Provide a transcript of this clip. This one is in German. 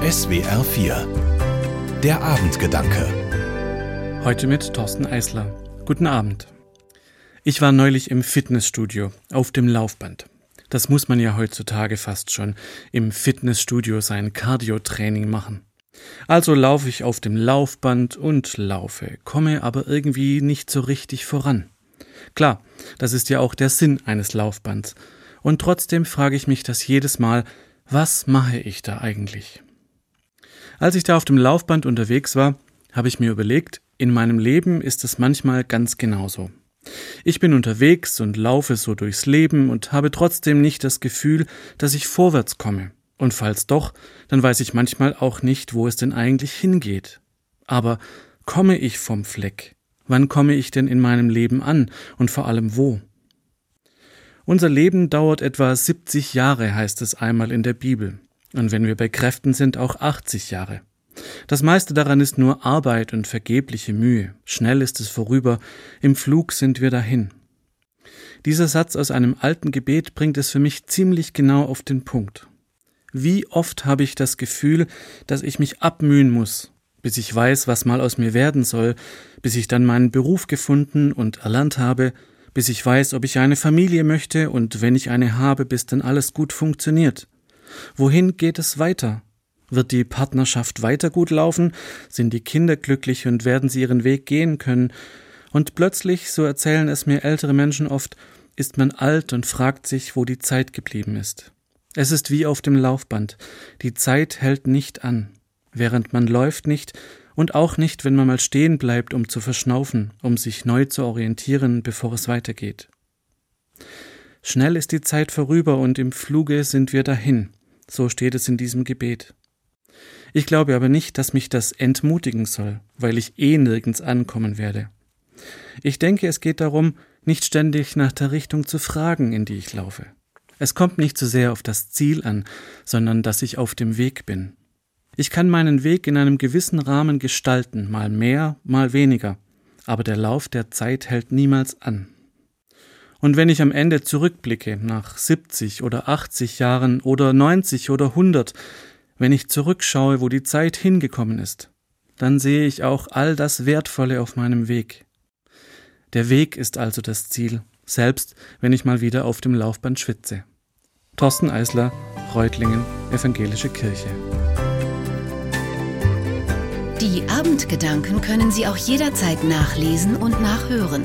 SWR 4 Der Abendgedanke Heute mit Thorsten Eisler. Guten Abend. Ich war neulich im Fitnessstudio auf dem Laufband. Das muss man ja heutzutage fast schon im Fitnessstudio sein Cardio-Training machen. Also laufe ich auf dem Laufband und laufe, komme aber irgendwie nicht so richtig voran. Klar, das ist ja auch der Sinn eines Laufbands. Und trotzdem frage ich mich das jedes Mal, was mache ich da eigentlich? Als ich da auf dem Laufband unterwegs war, habe ich mir überlegt, in meinem Leben ist es manchmal ganz genauso. Ich bin unterwegs und laufe so durchs Leben und habe trotzdem nicht das Gefühl, dass ich vorwärts komme. Und falls doch, dann weiß ich manchmal auch nicht, wo es denn eigentlich hingeht. Aber komme ich vom Fleck? Wann komme ich denn in meinem Leben an und vor allem wo? Unser Leben dauert etwa 70 Jahre, heißt es einmal in der Bibel. Und wenn wir bei Kräften sind, auch 80 Jahre. Das meiste daran ist nur Arbeit und vergebliche Mühe. Schnell ist es vorüber, im Flug sind wir dahin. Dieser Satz aus einem alten Gebet bringt es für mich ziemlich genau auf den Punkt. Wie oft habe ich das Gefühl, dass ich mich abmühen muss, bis ich weiß, was mal aus mir werden soll, bis ich dann meinen Beruf gefunden und erlernt habe, bis ich weiß, ob ich eine Familie möchte und wenn ich eine habe, bis dann alles gut funktioniert. Wohin geht es weiter? Wird die Partnerschaft weiter gut laufen? Sind die Kinder glücklich und werden sie ihren Weg gehen können? Und plötzlich, so erzählen es mir ältere Menschen oft, ist man alt und fragt sich, wo die Zeit geblieben ist. Es ist wie auf dem Laufband. Die Zeit hält nicht an. Während man läuft nicht und auch nicht, wenn man mal stehen bleibt, um zu verschnaufen, um sich neu zu orientieren, bevor es weitergeht. Schnell ist die Zeit vorüber und im Fluge sind wir dahin. So steht es in diesem Gebet. Ich glaube aber nicht, dass mich das entmutigen soll, weil ich eh nirgends ankommen werde. Ich denke, es geht darum, nicht ständig nach der Richtung zu fragen, in die ich laufe. Es kommt nicht so sehr auf das Ziel an, sondern dass ich auf dem Weg bin. Ich kann meinen Weg in einem gewissen Rahmen gestalten, mal mehr, mal weniger, aber der Lauf der Zeit hält niemals an. Und wenn ich am Ende zurückblicke, nach 70 oder 80 Jahren oder 90 oder 100, wenn ich zurückschaue, wo die Zeit hingekommen ist, dann sehe ich auch all das Wertvolle auf meinem Weg. Der Weg ist also das Ziel, selbst wenn ich mal wieder auf dem Laufband schwitze. Thorsten Eisler, Reutlingen, Evangelische Kirche. Die Abendgedanken können Sie auch jederzeit nachlesen und nachhören.